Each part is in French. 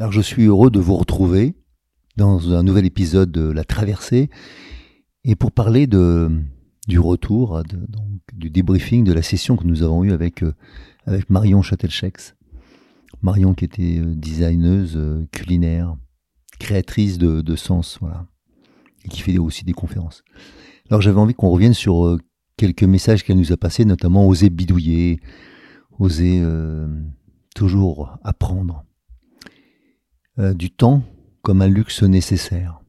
Alors je suis heureux de vous retrouver dans un nouvel épisode de La Traversée et pour parler du retour, du débriefing de la session que nous avons eue avec, euh, avec Marion Châtelchex. Marion qui était euh, designeuse euh, culinaire, créatrice de, de sens, voilà, et qui fait aussi des conférences. Alors j'avais envie qu'on revienne sur quelques messages qu'elle nous a passés, notamment oser bidouiller, oser toujours apprendre euh, du temps comme un luxe nécessaire.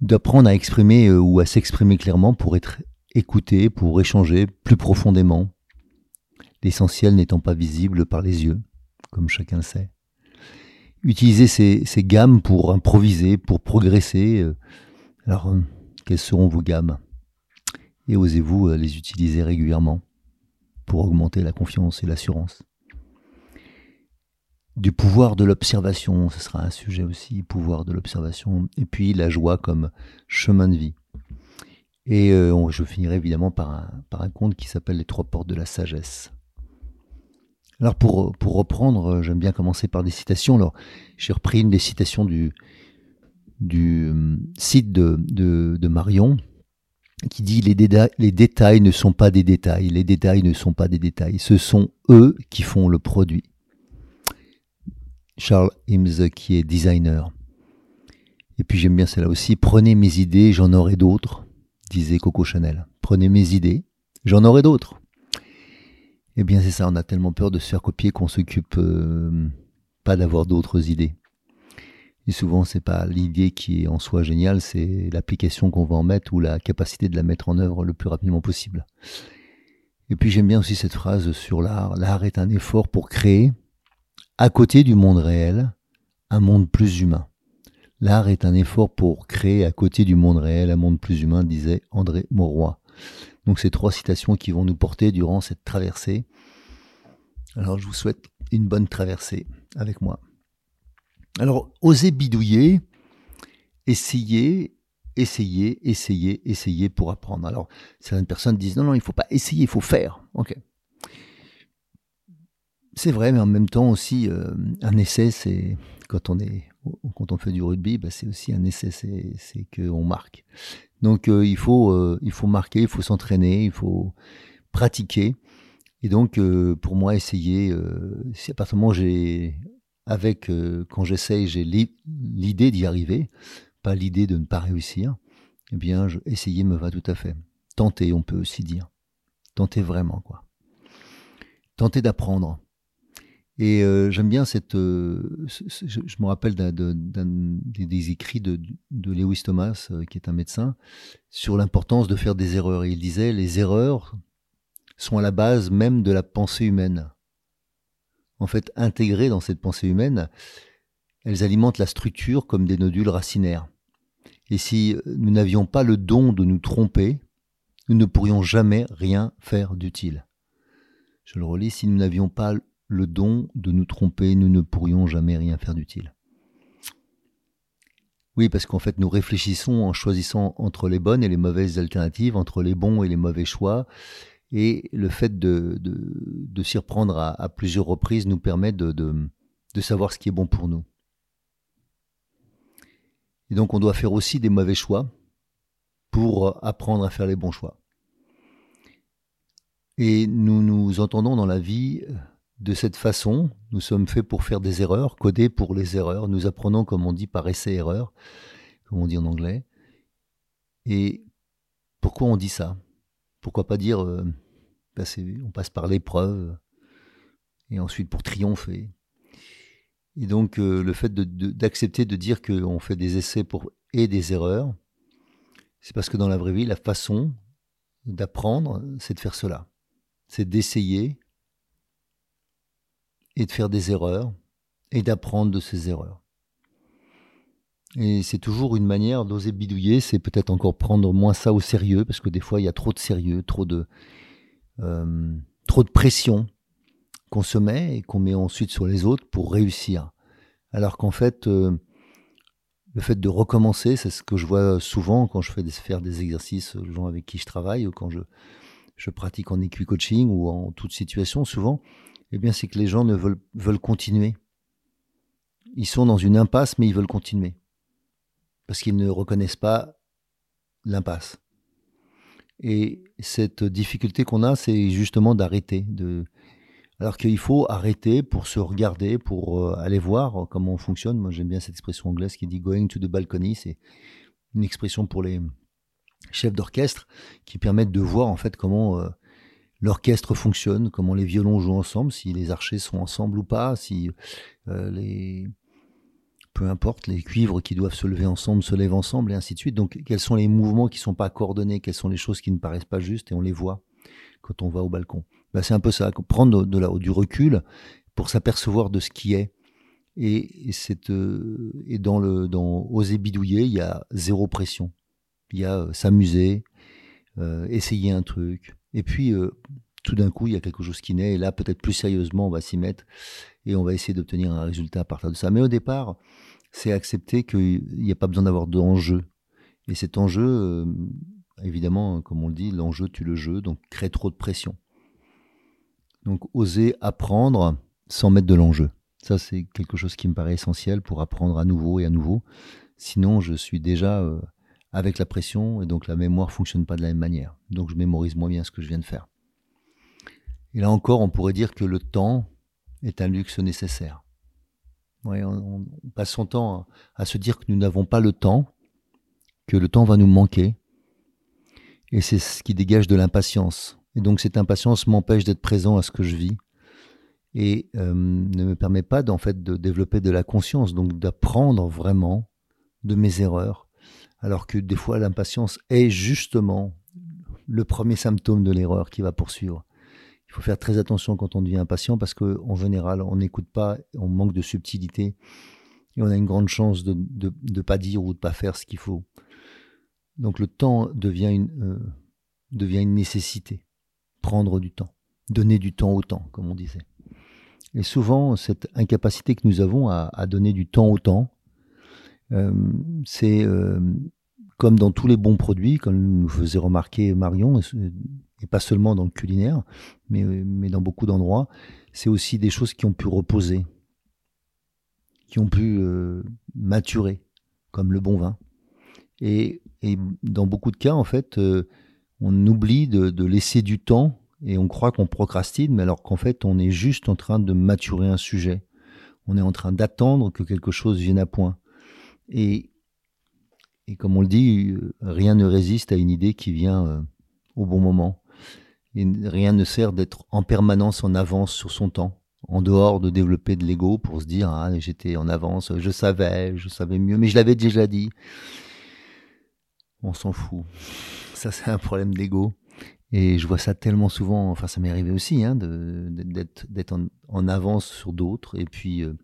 D'apprendre à exprimer euh, ou à s'exprimer clairement pour être écouté, pour échanger plus profondément, l'essentiel n'étant pas visible par les yeux, comme chacun le sait. Utiliser ces, gammes pour improviser, pour progresser. Euh, alors, quelles seront vos gammes? Et osez-vous les utiliser régulièrement pour augmenter la confiance et l'assurance? Du pouvoir de l'observation, ce sera un sujet aussi, pouvoir de l'observation, et puis la joie comme chemin de vie. Et euh, je finirai évidemment par un, conte qui s'appelle Les trois portes de la sagesse. Alors pour, reprendre, j'aime bien commencer par des citations. Alors j'ai repris une des citations du, euh, site de, Marion qui dit les détails ne sont pas des détails, les détails ne sont pas des détails, ce sont eux qui font le produit. Charles Ims qui est designer. Et puis j'aime bien celle-là aussi, prenez mes idées, j'en aurai d'autres, disait Coco Chanel. Prenez mes idées, j'en aurai d'autres. Eh bien c'est ça, on a tellement peur de se faire copier qu'on s'occupe euh, pas d'avoir d'autres idées. Et souvent c'est pas l'idée qui est en soi géniale, c'est l'application qu'on va en mettre ou la capacité de la mettre en œuvre le plus rapidement possible. Et puis j'aime bien aussi cette phrase sur l'art. L'art est un effort pour créer, à côté du monde réel, un monde plus humain. L'art est un effort pour créer à côté du monde réel un monde plus humain, disait André Mauroy. Donc ces trois citations qui vont nous porter durant cette traversée. Alors je vous souhaite une bonne traversée avec moi. Alors osez bidouiller, essayez, essayez, essayez, essayez pour apprendre. Alors certaines personnes disent non, non, il ne faut pas essayer, il faut faire. Ok. C'est vrai, mais en même temps aussi, euh, un essai, c'est quand on est quand on fait du rugby, bah, c'est aussi un essai, c'est qu'on marque. Donc euh, il faut euh, il faut marquer, il faut s'entraîner, il faut pratiquer. Et donc pour moi, essayer, si à partir du moment j'ai avec quand j'essaye, j'ai l'idée d'y arriver, pas l'idée de ne pas réussir, eh bien, essayer me va tout à fait. Tenter, on peut aussi dire. Tenter vraiment, quoi. Tenter d'apprendre. Et euh, j'aime bien cette. Euh, je, me rappelle des, écrits de, de, Lewis Thomas, euh, qui est un médecin, sur l'importance de faire des erreurs. Et il disait les erreurs sont à la base même de la pensée humaine. En fait, intégrées dans cette pensée humaine, elles alimentent la structure comme des nodules racinaires. Et si nous n'avions pas le don de nous tromper, nous ne pourrions jamais rien faire d'utile. Je le relis, si nous n'avions pas le don de nous tromper, nous ne pourrions jamais rien faire d'utile. Oui, parce qu'en fait, nous réfléchissons en choisissant entre les bonnes et les mauvaises alternatives, entre les bons et les mauvais choix. Et le fait de, s'y reprendre à, plusieurs reprises nous permet de, de savoir ce qui est bon pour nous. Et donc, on doit faire aussi des mauvais choix pour apprendre à faire les bons choix. Et nous nous entendons dans la vie de cette façon, nous sommes faits pour faire des erreurs, codés pour les erreurs. Nous apprenons, comme on dit, par essai-erreur, comme on dit en anglais. Et pourquoi on dit ça? Pourquoi pas dire, euh, bah, on passe par l'épreuve, et ensuite pour triompher. Et donc euh, le fait d'accepter de, de, dire qu'on fait des essais pour, et des erreurs, c'est parce que dans la vraie vie, la façon d'apprendre, c'est de faire cela. C'est d'essayer et de faire des erreurs et d'apprendre de ces erreurs. Et c'est toujours une manière d'oser bidouiller, c'est peut-être encore prendre moins ça au sérieux, parce que des fois il y a trop de sérieux, trop de, euh, trop de pression qu'on se met et qu'on met ensuite sur les autres pour réussir. Alors qu'en fait, euh, le fait de recommencer, c'est ce que je vois souvent quand je fais des, faire des exercices aux gens avec qui je travaille ou quand je, je pratique en équi-coaching ou en toute situation, souvent, eh bien, c'est que les gens ne veulent, continuer. Ils sont dans une impasse, mais ils veulent continuer. Parce qu'ils ne reconnaissent pas l'impasse. Et cette difficulté qu'on a, c'est justement d'arrêter, alors qu'il faut arrêter pour se regarder, pour euh, aller voir comment on fonctionne. Moi, j'aime bien cette expression anglaise qui dit going to the balcony. C'est une expression pour les chefs d'orchestre qui permettent de voir en fait comment euh, l'orchestre fonctionne, comment les violons jouent ensemble, si les archers sont ensemble ou pas, si euh, les peu importe les cuivres qui doivent se lever ensemble se lèvent ensemble et ainsi de suite. Donc quels sont les mouvements qui sont pas coordonnés, quelles sont les choses qui ne paraissent pas justes et on les voit quand on va au balcon. Bah, c'est un peu ça, prendre de la, du recul pour s'apercevoir de ce qui est. Et, et, euh, et dans le dans oser bidouiller, il y a zéro pression. Il y a euh, s'amuser, essayer un truc. Et puis tout d'un coup, il y a quelque chose qui naît. Et là, peut-être plus sérieusement, on va s'y mettre et on va essayer d'obtenir un résultat à partir de ça. Mais au départ, c'est accepter qu'il n'y a pas besoin d'avoir d'enjeu. Et cet enjeu, évidemment, comme on le dit, l'enjeu tue le jeu, donc crée trop de pression. Donc oser apprendre sans mettre de l'enjeu. Ça, c'est quelque chose qui me paraît essentiel pour apprendre à nouveau et à nouveau. Sinon, je suis déjà euh, avec la pression et donc la mémoire fonctionne pas de la même manière. Donc je mémorise moins bien ce que je viens de faire. Et là encore, on pourrait dire que le temps est un luxe nécessaire. on, passe son temps à se dire que nous n'avons pas le temps, que le temps va nous manquer, et c'est ce qui dégage de l'impatience. Et donc cette impatience m'empêche d'être présent à ce que je vis et euh, ne me permet pas en fait de développer de la conscience, donc d'apprendre vraiment de mes erreurs. Alors que des fois l'impatience est justement le premier symptôme de l'erreur qui va poursuivre. Il faut faire très attention quand on devient impatient parce qu'en général on n'écoute pas, on manque de subtilité et on a une grande chance de ne pas dire ou de pas faire ce qu'il faut. Donc le temps devient une, euh, devient une nécessité. Prendre du temps. Donner du temps au temps, comme on disait. Et souvent, cette incapacité que nous avons à, donner du temps au temps, c'est euh, comme dans tous les bons produits, comme nous faisait remarquer Marion, et, pas seulement dans le culinaire, mais, mais dans beaucoup d'endroits, c'est aussi des choses qui ont pu reposer, qui ont pu maturer, comme le bon vin. Et, dans beaucoup de cas, en fait, euh, on oublie de, laisser du temps et on croit qu'on procrastine, mais alors qu'en fait, on est juste en train de maturer un sujet. On est en train d'attendre que quelque chose vienne à point. Et, comme on le dit, euh, rien ne résiste à une idée qui vient euh, au bon moment. Et rien ne sert d'être en permanence en avance sur son temps, en dehors de développer de l'ego pour se dire ah j'étais en avance, je savais, je savais mieux, mais je l'avais déjà dit on s'en fout. Ça, c'est un problème d'ego. Et je vois ça tellement souvent, enfin ça m'est arrivé aussi, hein, d'être en, avance sur d'autres, et puis, euh,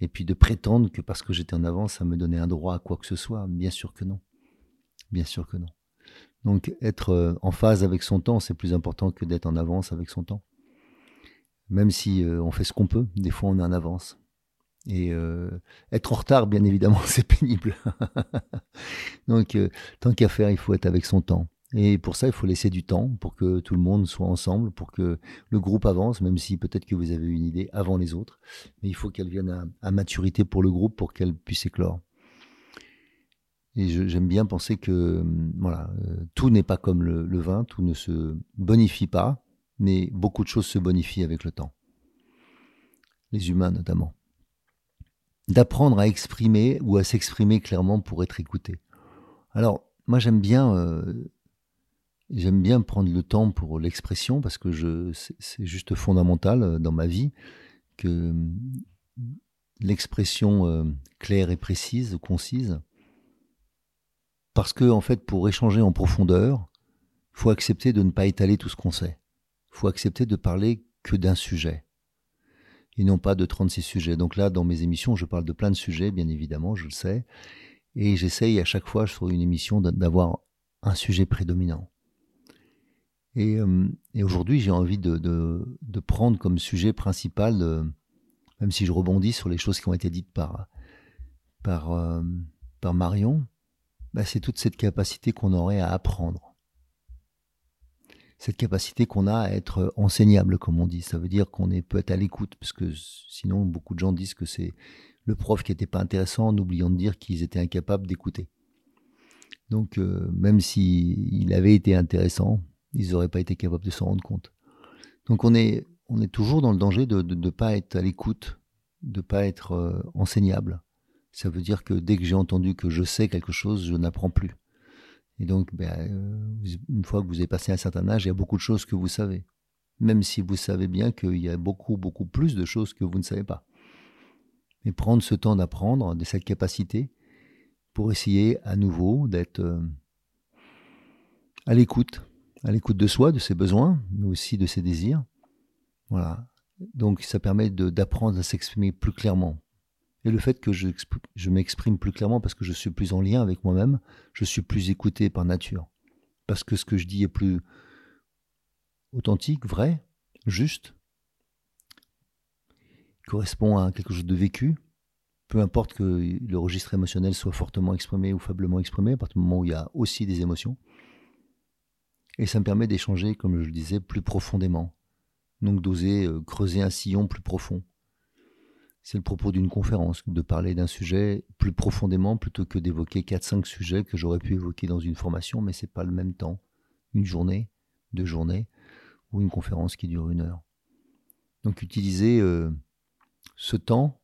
et puis de prétendre que parce que j'étais en avance, ça me donnait un droit à quoi que ce soit. Bien sûr que non. Bien sûr que non. Donc être euh, en phase avec son temps, c'est plus important que d'être en avance avec son temps. Même si euh, on fait ce qu'on peut, des fois on est en avance. Et euh, être en retard, bien évidemment, c'est pénible. Donc, tant qu'à faire, il faut être avec son temps. Et pour ça, il faut laisser du temps pour que tout le monde soit ensemble, pour que le groupe avance, même si peut-être que vous avez une idée avant les autres. Mais il faut qu'elle vienne à, maturité pour le groupe pour qu'elle puisse éclore. Et j'aime bien penser que voilà, euh, tout n'est pas comme le, le vin, tout ne se bonifie pas, mais beaucoup de choses se bonifient avec le temps. les humains notamment. D'apprendre à exprimer ou à s'exprimer clairement pour être écouté. Alors, moi j'aime bien, euh, j'aime bien prendre le temps pour l'expression parce que je, c'est juste fondamental euh, dans ma vie que l'expression euh, claire et précise, concise, parce que en fait, pour échanger en profondeur, faut accepter de ne pas étaler tout ce qu'on sait. Faut accepter de parler que d'un sujet et non pas de 36 sujets. Donc là, dans mes émissions, je parle de plein de sujets, bien évidemment, je le sais, et j'essaye à chaque fois sur une émission d'avoir un sujet prédominant. Et, euh, aujourd'hui, j'ai envie de, prendre comme sujet principal, euh, même si je rebondis sur les choses qui ont été dites par, par, euh, Marion, bah, c'est toute cette capacité qu'on aurait à apprendre. Cette capacité qu'on a à être enseignable, comme on dit. Ça veut dire qu'on peut être à l'écoute, parce que sinon, beaucoup de gens disent que c'est le prof qui n'était pas intéressant, en oubliant de dire qu'ils étaient incapables d'écouter. Donc, même s'il avait été intéressant, ils n'auraient pas été capables de s'en rendre compte. Donc on est, on est toujours dans le danger de ne pas être à l'écoute, de ne pas être euh, enseignable. Ça veut dire que dès que j'ai entendu que je sais quelque chose, je n'apprends plus. Et donc, ben, euh, une fois que vous avez passé un certain âge, il y a beaucoup de choses que vous savez. Même si vous savez bien qu'il y a beaucoup, beaucoup plus de choses que vous ne savez pas. Mais prendre ce temps d'apprendre, de cette capacité, pour essayer à nouveau d'être euh, à l'écoute, à l'écoute de soi, de ses besoins, mais aussi de ses désirs. Voilà. Donc ça permet d'apprendre à s'exprimer plus clairement. Et le fait que je, je m'exprime plus clairement parce que je suis plus en lien avec moi-même, je suis plus écouté par nature. Parce que ce que je dis est plus authentique, vrai, juste, correspond à quelque chose de vécu, peu importe que le registre émotionnel soit fortement exprimé ou faiblement exprimé, à partir du moment où il y a aussi des émotions. Et ça me permet d'échanger, comme je le disais, plus profondément. Donc d'oser euh, creuser un sillon plus profond. C'est le propos d'une conférence, de parler d'un sujet plus profondément plutôt que d'évoquer 4-5 sujets que j'aurais pu évoquer dans une formation, mais c'est pas le même temps. Une journée, deux journées, ou une conférence qui dure une heure. Donc utiliser euh, ce temps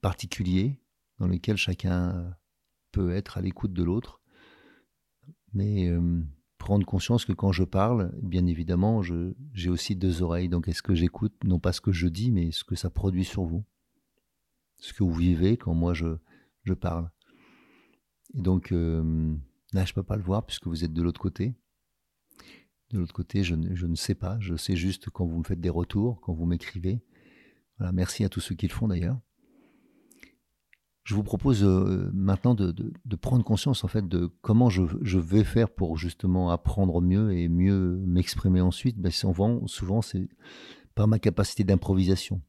particulier dans lequel chacun peut être à l'écoute de l'autre, mais euh, prendre conscience que quand je parle, bien évidemment, j'ai aussi deux oreilles. Donc est-ce que j'écoute? Non pas ce que je dis, mais ce que ça produit sur vous Ce que vous vivez quand moi je, parle. Et donc euh, là, je ne peux pas le voir puisque vous êtes de l'autre côté. De l'autre côté, je ne, sais pas. Je sais juste quand vous me faites des retours, quand vous m'écrivez. Merci à tous ceux qui le font d'ailleurs je vous propose euh, maintenant de, prendre conscience en fait de comment je, vais faire pour justement apprendre mieux et mieux m'exprimer ensuite. Ben, souvent, souvent c'est par ma capacité d'improvisation,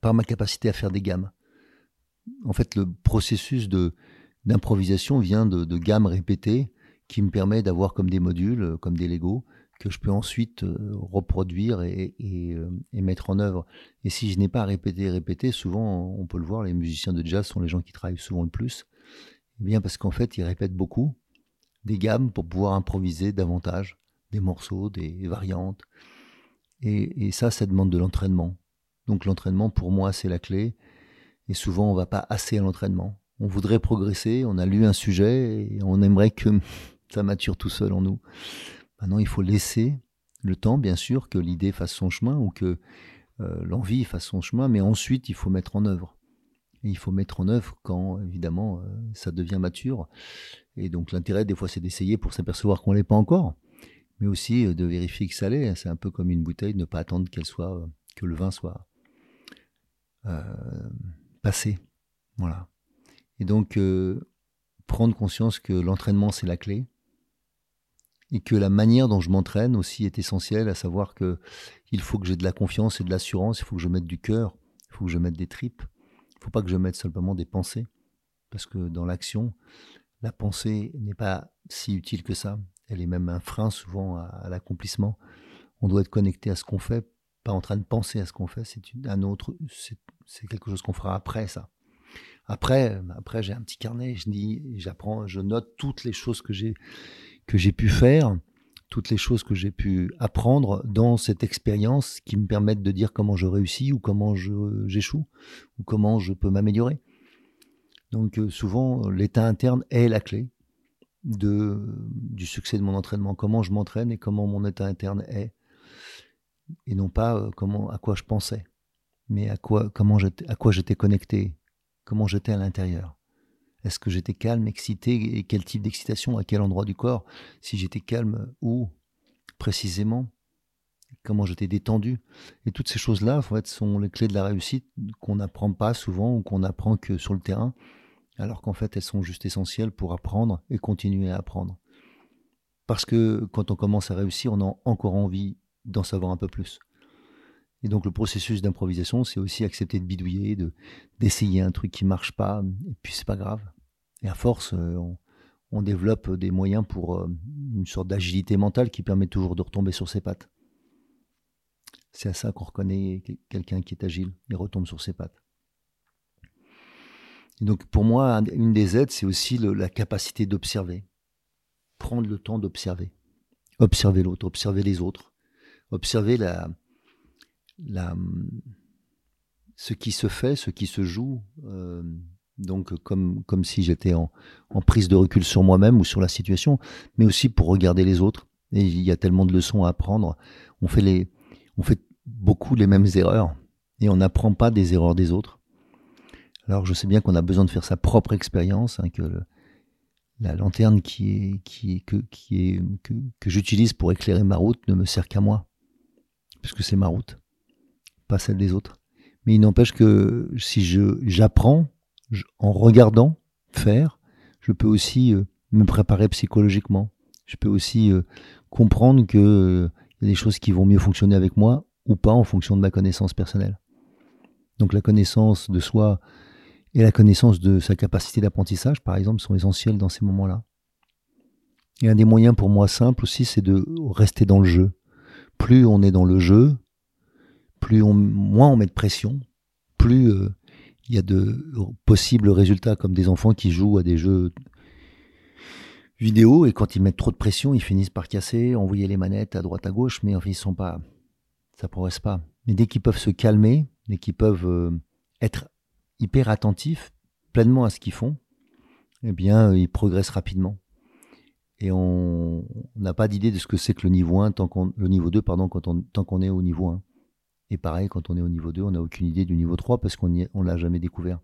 par ma capacité à faire des gammes. En fait, le processus de d'improvisation vient de, de gammes répétées qui me permet d'avoir comme des modules, comme des Lego, que je peux ensuite euh, reproduire et, euh, et, mettre en œuvre. Et si je n'ai pas répété, répété, souvent, on peut le voir, les musiciens de jazz sont les gens qui travaillent souvent le plus. Eh bien parce qu'en fait, ils répètent beaucoup des gammes pour pouvoir improviser davantage des morceaux, des variantes. Et, et ça, ça demande de l'entraînement. Donc l'entraînement, pour moi, c'est la clé. Et souvent, on va pas assez à l'entraînement. On voudrait progresser, on a lu un sujet et on aimerait que ça mature tout seul en nous. Maintenant, il faut laisser le temps, bien sûr, que l'idée fasse son chemin ou que euh, l'envie fasse son chemin, mais ensuite, il faut mettre en œuvre. il faut mettre en œuvre quand, évidemment, euh, ça devient mature. Et donc, l'intérêt, des fois, c'est d'essayer pour s'apercevoir qu'on ne l'est pas encore, mais aussi euh, de vérifier que ça l'est. C'est un peu comme une bouteille, ne pas attendre qu'elle soit, que le vin soit passé. Voilà. Et donc, prendre conscience que l'entraînement, c'est la clé et que la manière dont je m'entraîne aussi est essentielle, à savoir que il faut que j'ai de la confiance et de l'assurance, il faut que je mette du cœur, il faut que je mette des tripes, il ne faut pas que je mette simplement des pensées, parce que dans l'action, la pensée n'est pas si utile que ça, elle est même un frein souvent à, l'accomplissement. On doit être connecté à ce qu'on fait, pas en train de penser à ce qu'on fait, c'est un autre, c'est quelque chose qu'on fera après ça. Après, après j'ai un petit carnet, je dis, j'apprends, je note toutes les choses que j'ai que j'ai pu faire toutes les choses que j'ai pu apprendre dans cette expérience qui me permettent de dire comment je réussis ou comment j'échoue ou comment je peux m'améliorer. Donc euh, souvent, l'état interne est la clé du succès de mon entraînement. Comment je m'entraîne et comment mon état interne est. Et non pas euh, comment, à quoi je pensais, mais à quoi, à quoi j'étais connecté, comment j'étais à l'intérieur. Est-ce que j'étais calme, excité et quel type d'excitation, à quel endroit du corps? Si j'étais calme, où précisément? Comment j'étais détendu? Et toutes ces choses-là, en fait, sont les clés de la réussite qu'on n'apprend pas souvent ou qu'on apprend que sur le terrain, alors qu'en fait, elles sont juste essentielles pour apprendre et continuer à apprendre. Parce que quand on commence à réussir, on a encore envie d'en savoir un peu plus. Et donc le processus d'improvisation, c'est aussi accepter de bidouiller, de d'essayer un truc qui marche pas, et puis c'est pas grave. Et à force, euh, on, développe des moyens pour euh, une sorte d'agilité mentale qui permet toujours de retomber sur ses pattes. C'est à ça qu'on reconnaît quelqu'un qui est agile et retombe sur ses pattes. Et donc pour moi, une des aides, c'est aussi la capacité d'observer. Prendre le temps d'observer. Observer l'autre, observer les autres. Observer la, ce qui se fait, ce qui se joue, euh, donc comme, comme si j'étais en, en, prise de recul sur moi-même ou sur la situation, mais aussi pour regarder les autres. Et il y a tellement de leçons à apprendre. On fait, les, on fait beaucoup les mêmes erreurs et on n'apprend pas des erreurs des autres. Alors je sais bien qu'on a besoin de faire sa propre expérience, hein, que la lanterne qui est, qui est, que, que, que j'utilise pour éclairer ma route ne me sert qu'à moi, puisque c'est ma route pas celle des autres. Mais il n'empêche que si je j'apprends en regardant faire, je peux aussi euh, me préparer psychologiquement. Je peux aussi euh, comprendre que euh, y a des choses qui vont mieux fonctionner avec moi ou pas en fonction de ma connaissance personnelle. Donc la connaissance de soi et la connaissance de sa capacité d'apprentissage, par exemple, sont essentielles dans ces moments-là. Et un des moyens pour moi simple aussi, c'est de rester dans le jeu. Plus on est dans le jeu, plus on, moins on met de pression, plus euh, il y a de possibles résultats comme des enfants qui jouent à des jeux vidéo et quand ils mettent trop de pression, ils finissent par casser, envoyer les manettes à droite à gauche, mais enfin ils sont pas, ça progresse pas. Mais dès qu'ils peuvent se calmer, dès qu'ils peuvent euh, être hyper attentifs, pleinement à ce qu'ils font, eh bien ils progressent rapidement. Et on n'a pas d'idée de ce que c'est que le niveau 1 tant qu'on, le niveau 2 pardon, tant qu'on est au niveau 1. Et pareil, quand on est au niveau 2, on n'a aucune idée du niveau 3 parce qu'on ne l'a jamais découvert.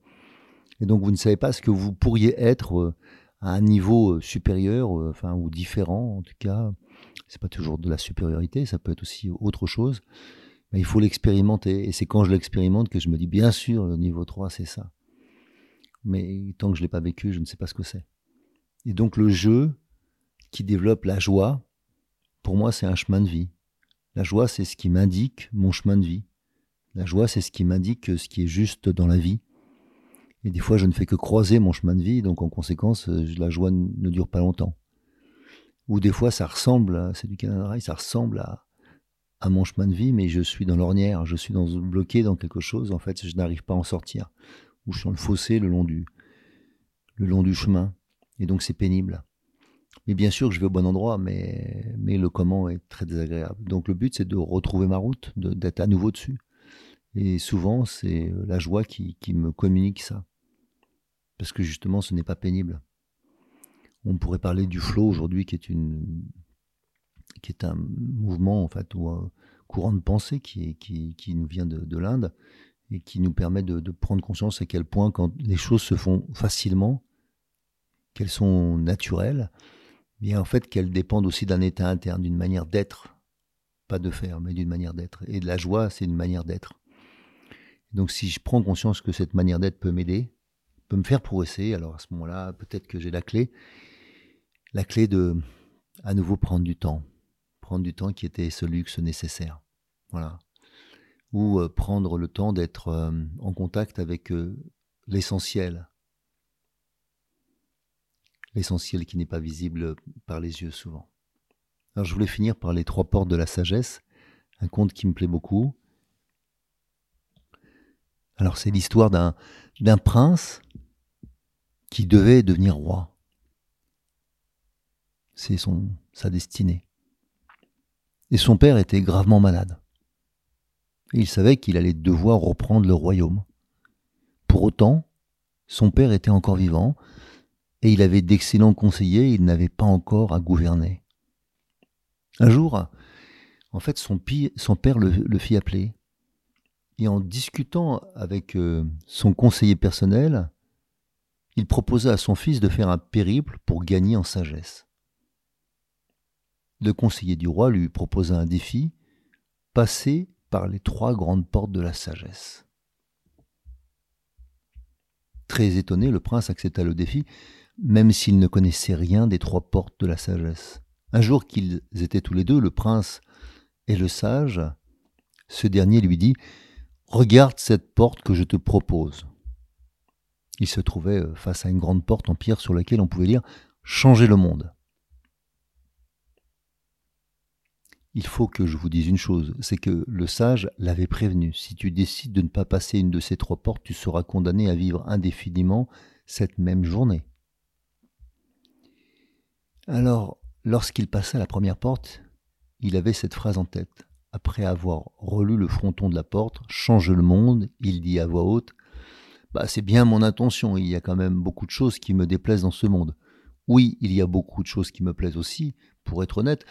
Et donc, vous ne savez pas ce que vous pourriez être euh, à un niveau euh, supérieur, euh, enfin, ou différent, en tout cas. C'est pas toujours de la supériorité, ça peut être aussi autre chose. Mais il faut l'expérimenter. Et c'est quand je l'expérimente que je me dis, bien sûr, le niveau 3, c'est ça. Mais tant que je ne l'ai pas vécu, je ne sais pas ce que c'est. Et donc, le jeu qui développe la joie, pour moi, c'est un chemin de vie. La joie, c'est ce qui m'indique mon chemin de vie. La joie, c'est ce qui m'indique ce qui est juste dans la vie. Et des fois, je ne fais que croiser mon chemin de vie, donc en conséquence, euh, la joie ne dure pas longtemps. Ou des fois, ça ressemble, c'est du Canada ça ressemble à, mon chemin de vie, mais je suis dans l'ornière, je suis bloqué dans quelque chose, en fait, je n'arrive pas à en sortir. Ou je suis dans le fossé le long du chemin. Et donc, c'est pénible. Mais bien sûr que je vais au bon endroit, mais, mais le comment est très désagréable. Donc le but, c'est de retrouver ma route, d'être à nouveau dessus. Et souvent, c'est euh, la joie qui, qui me communique ça. Parce que justement, ce n'est pas pénible. On pourrait parler du flow aujourd'hui, qui est une, qui est un mouvement en fait ou un courant de pensée qui, qui, qui nous vient de, de l'Inde et qui nous permet de, de, prendre conscience à quel point quand les choses se font facilement, qu'elles sont naturelles, bien en fait qu'elles dépendent aussi d'un état interne, d'une manière d'être, pas de faire, mais d'une manière d'être. Et de la joie, c'est une manière d'être. Donc si je prends conscience que cette manière d'être peut m'aider, peut me faire progresser, alors à ce moment-là, peut-être que j'ai la clé, la clé de à nouveau prendre du temps, prendre du temps qui était ce luxe nécessaire, voilà, ou euh, prendre le temps d'être euh, en contact avec euh, l'essentiel, l'essentiel qui n'est pas visible par les yeux souvent. Alors je voulais finir par les trois portes de la sagesse, un conte qui me plaît beaucoup. Alors c'est l'histoire d'un, prince qui devait devenir roi. C'est sa destinée. Et son père était gravement malade. Il savait qu'il allait devoir reprendre le royaume. Pour autant, son père était encore vivant, et il avait d'excellents conseillers, il n'avait pas encore à gouverner. Un jour, en fait, son, père le, fit appeler, et en discutant avec euh, son conseiller personnel, il proposa à son fils de faire un périple pour gagner en sagesse. Le conseiller du roi lui proposa un défi, passer par les trois grandes portes de la sagesse. Très étonné, le prince accepta le défi, même s'il ne connaissait rien des trois portes de la sagesse. Un jour qu'ils étaient tous les deux, le prince et le sage, ce dernier lui dit Regarde cette porte que je te propose. Il se trouvait face à une grande porte en pierre sur laquelle on pouvait lire Changer le monde. Il faut que je vous dise une chose, c'est que le sage l'avait prévenu. Si tu décides de ne pas passer une de ces trois portes, tu seras condamné à vivre indéfiniment cette même journée. Alors, lorsqu'il passa la première porte, il avait cette phrase en tête. Après avoir relu le fronton de la porte, Change le monde, il dit à voix haute bah, c'est bien mon intention. Il y a quand même beaucoup de choses qui me déplaisent dans ce monde. Oui, il y a beaucoup de choses qui me plaisent aussi, pour être honnête,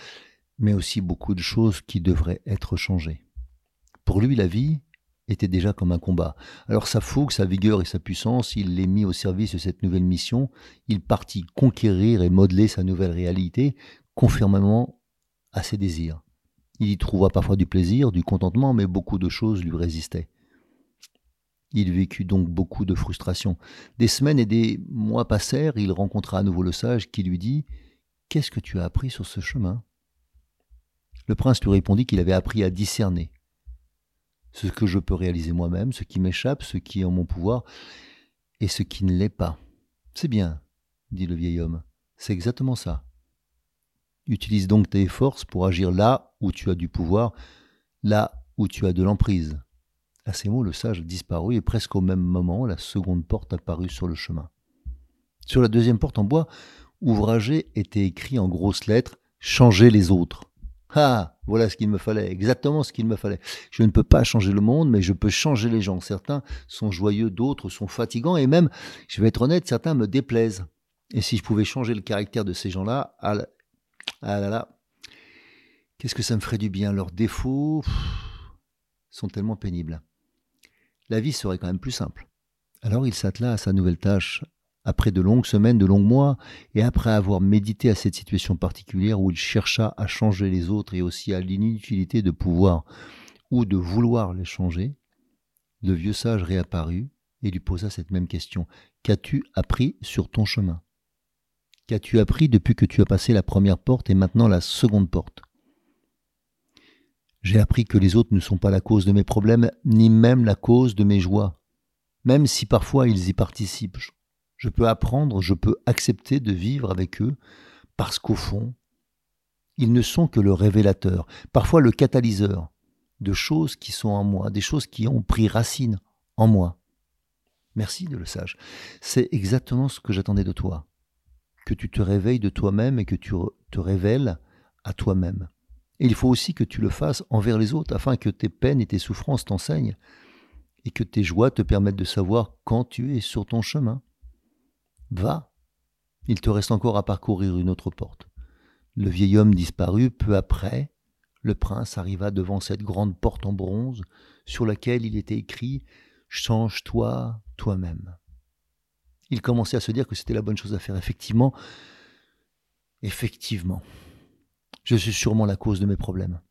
mais aussi beaucoup de choses qui devraient être changées. Pour lui, la vie était déjà comme un combat. Alors sa fougue, sa vigueur et sa puissance, il les mit au service de cette nouvelle mission. Il partit conquérir et modeler sa nouvelle réalité, conformément à ses désirs. Il y trouva parfois du plaisir, du contentement, mais beaucoup de choses lui résistaient. Il vécut donc beaucoup de frustration. Des semaines et des mois passèrent, il rencontra à nouveau le sage qui lui dit Qu'est-ce que tu as appris sur ce chemin? Le prince lui répondit qu'il avait appris à discerner ce que je peux réaliser moi-même, ce qui m'échappe, ce qui est en mon pouvoir, et ce qui ne l'est pas. C'est bien, dit le vieil homme, c'est exactement ça. Utilise donc tes forces pour agir là où tu as du pouvoir, là où tu as de l'emprise. À ces mots, le sage disparut et presque au même moment, la seconde porte apparut sur le chemin. Sur la deuxième porte en bois, ouvragée, était écrit en grosses lettres Changer les autres. Ah, voilà ce qu'il me fallait, exactement ce qu'il me fallait. Je ne peux pas changer le monde, mais je peux changer les gens. Certains sont joyeux, d'autres sont fatigants, et même, je vais être honnête, certains me déplaisent. Et si je pouvais changer le caractère de ces gens-là, ah, ah là là, qu'est-ce que ça me ferait du bien? Leurs défauts sont tellement pénibles la vie serait quand même plus simple. Alors il s'attela à sa nouvelle tâche. Après de longues semaines, de longs mois, et après avoir médité à cette situation particulière où il chercha à changer les autres et aussi à l'inutilité de pouvoir ou de vouloir les changer, le vieux sage réapparut et lui posa cette même question. Qu'as-tu appris sur ton chemin? Qu'as-tu appris depuis que tu as passé la première porte et maintenant la seconde porte? J'ai appris que les autres ne sont pas la cause de mes problèmes, ni même la cause de mes joies, même si parfois ils y participent. Je peux apprendre, je peux accepter de vivre avec eux, parce qu'au fond, ils ne sont que le révélateur, parfois le catalyseur de choses qui sont en moi, des choses qui ont pris racine en moi. Merci de le sage. C'est exactement ce que j'attendais de toi. Que tu te réveilles de toi-même et que tu te révèles à toi-même. Et il faut aussi que tu le fasses envers les autres, afin que tes peines et tes souffrances t'enseignent, et que tes joies te permettent de savoir quand tu es sur ton chemin. Va, il te reste encore à parcourir une autre porte. Le vieil homme disparut peu après. Le prince arriva devant cette grande porte en bronze, sur laquelle il était écrit Change-toi toi-même. Il commençait à se dire que c'était la bonne chose à faire. Effectivement, effectivement. Je suis sûrement la cause de mes problèmes.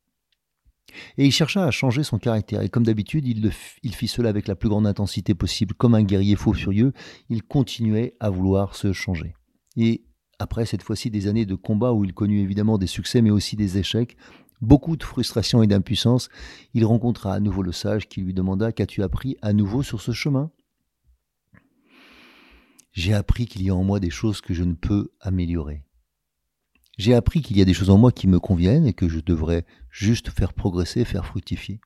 Et il chercha à changer son caractère, et comme d'habitude, il, fit cela avec la plus grande intensité possible, comme un guerrier faux furieux, il continuait à vouloir se changer. Et après cette fois-ci des années de combat où il connut évidemment des succès mais aussi des échecs, beaucoup de frustration et d'impuissance, il rencontra à nouveau le sage qui lui demanda Qu'as-tu appris à nouveau sur ce chemin J'ai appris qu'il y a en moi des choses que je ne peux améliorer. J'ai appris qu'il y a des choses en moi qui me conviennent et que je devrais juste faire progresser, faire fructifier.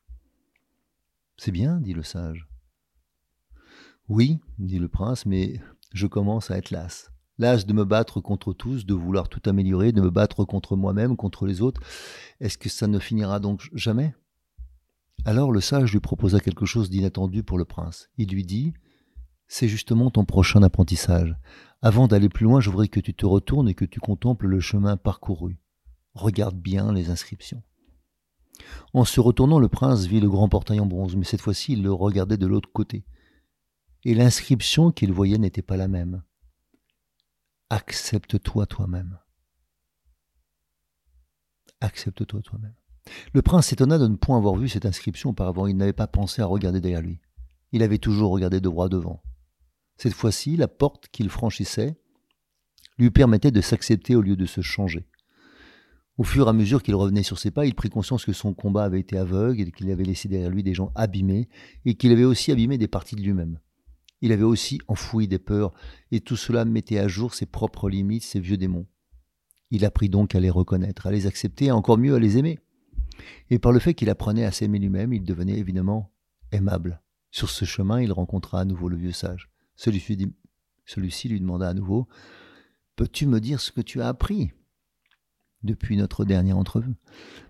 C'est bien, dit le sage. Oui, dit le prince, mais je commence à être las. Las de me battre contre tous, de vouloir tout améliorer, de me battre contre moi-même, contre les autres. Est-ce que ça ne finira donc jamais? Alors le sage lui proposa quelque chose d'inattendu pour le prince. Il lui dit C'est justement ton prochain apprentissage. Avant d'aller plus loin, je voudrais que tu te retournes et que tu contemples le chemin parcouru. Regarde bien les inscriptions. En se retournant, le prince vit le grand portail en bronze, mais cette fois-ci il le regardait de l'autre côté. Et l'inscription qu'il voyait n'était pas la même. Accepte-toi toi-même. Accepte-toi toi-même. Le prince s'étonna de ne point avoir vu cette inscription auparavant. Il n'avait pas pensé à regarder derrière lui. Il avait toujours regardé de droit devant. Cette fois-ci, la porte qu'il franchissait lui permettait de s'accepter au lieu de se changer. Au fur et à mesure qu'il revenait sur ses pas, il prit conscience que son combat avait été aveugle et qu'il avait laissé derrière lui des gens abîmés et qu'il avait aussi abîmé des parties de lui-même. Il avait aussi enfoui des peurs et tout cela mettait à jour ses propres limites, ses vieux démons. Il apprit donc à les reconnaître, à les accepter et encore mieux à les aimer. Et par le fait qu'il apprenait à s'aimer lui-même, il devenait évidemment aimable. Sur ce chemin, il rencontra à nouveau le vieux sage. Celui-ci, lui demanda à nouveau Peux-tu me dire ce que tu as appris depuis notre dernière entrevue?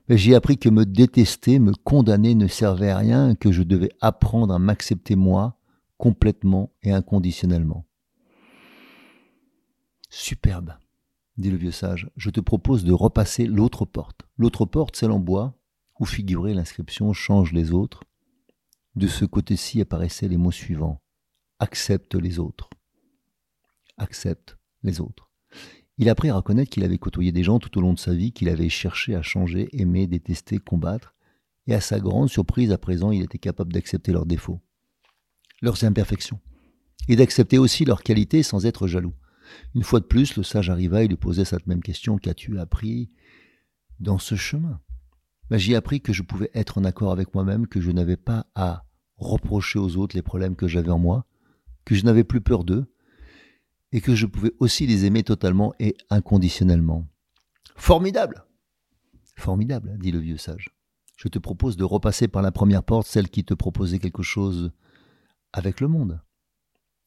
J'ai appris que me détester, me condamner ne servait à rien, que je devais apprendre à m'accepter moi, complètement et inconditionnellement. Superbe, dit le vieux sage, je te propose de repasser l'autre porte. L'autre porte, celle en bois, où figurait l'inscription Change les autres. De ce côté-ci apparaissaient les mots suivants. Accepte les autres. Accepte les autres. Il apprit à reconnaître qu'il avait côtoyé des gens tout au long de sa vie qu'il avait cherché à changer, aimer, détester, combattre, et à sa grande surprise à présent il était capable d'accepter leurs défauts, leurs imperfections, et d'accepter aussi leurs qualités sans être jaloux. Une fois de plus, le sage arriva et lui posait cette même question Qu'as-tu appris dans ce chemin? Ben, J'y appris que je pouvais être en accord avec moi-même, que je n'avais pas à reprocher aux autres les problèmes que j'avais en moi, que je n'avais plus peur d'eux, et que je pouvais aussi les aimer totalement et inconditionnellement. Formidable Formidable, dit le vieux sage. Je te propose de repasser par la première porte, celle qui te proposait quelque chose avec le monde.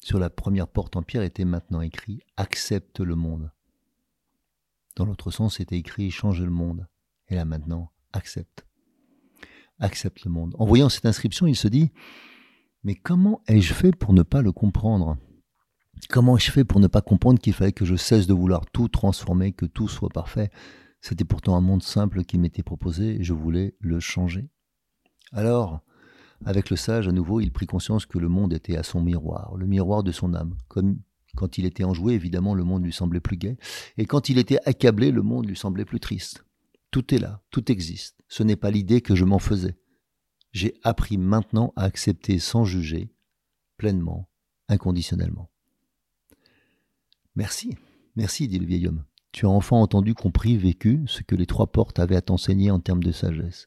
Sur la première porte en pierre était maintenant écrit Accepte le monde. Dans l'autre sens était écrit Change le monde. Et là maintenant, accepte. Accepte le monde. En voyant cette inscription, il se dit Mais comment ai-je fait pour ne pas le comprendre? Comment je fais pour ne pas comprendre qu'il fallait que je cesse de vouloir tout transformer, que tout soit parfait? C'était pourtant un monde simple qui m'était proposé et je voulais le changer. Alors, avec le sage, à nouveau, il prit conscience que le monde était à son miroir, le miroir de son âme. Comme quand il était enjoué, évidemment, le monde lui semblait plus gai, et quand il était accablé, le monde lui semblait plus triste. Tout est là, tout existe. Ce n'est pas l'idée que je m'en faisais. J'ai appris maintenant à accepter sans juger, pleinement, inconditionnellement. Merci, merci, dit le vieil homme. Tu as enfin entendu, compris, vécu ce que les trois portes avaient à t'enseigner en termes de sagesse.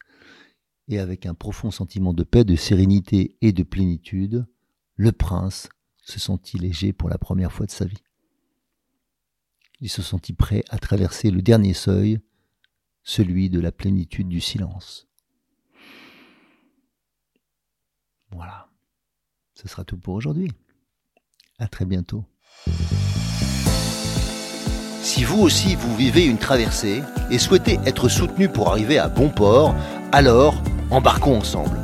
Et avec un profond sentiment de paix, de sérénité et de plénitude, le prince se sentit léger pour la première fois de sa vie. Il se sentit prêt à traverser le dernier seuil, celui de la plénitude du silence. Voilà. Ce sera tout pour aujourd'hui. À très bientôt. Si vous aussi vous vivez une traversée et souhaitez être soutenu pour arriver à bon port, alors embarquons ensemble.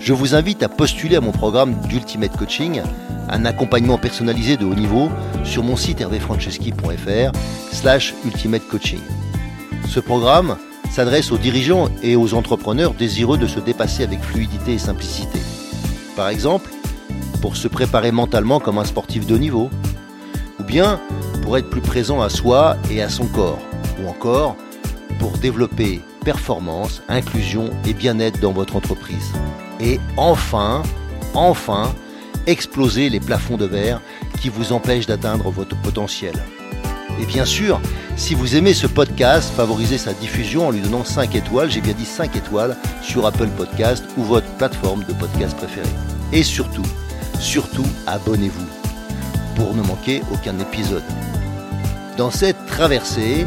Je vous invite à postuler à mon programme d'Ultimate Coaching, un accompagnement personnalisé de haut niveau sur mon site hervéfranceschi.fr slash ultimate coaching. Ce programme s'adresse aux dirigeants et aux entrepreneurs désireux de se dépasser avec fluidité et simplicité. Par exemple, pour se préparer mentalement comme un sportif de niveau, ou bien pour être plus présent à soi et à son corps, ou encore pour développer performance, inclusion et bien-être dans votre entreprise. Et enfin, enfin, exploser les plafonds de verre qui vous empêchent d'atteindre votre potentiel. Et bien sûr, si vous aimez ce podcast, favorisez sa diffusion en lui donnant 5 étoiles, j'ai bien dit 5 étoiles, sur Apple Podcast ou votre plateforme de podcast préférée. Et surtout, surtout, abonnez-vous pour ne manquer aucun épisode. Dans cette traversée,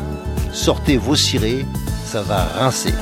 sortez vos cirés, ça va rincer.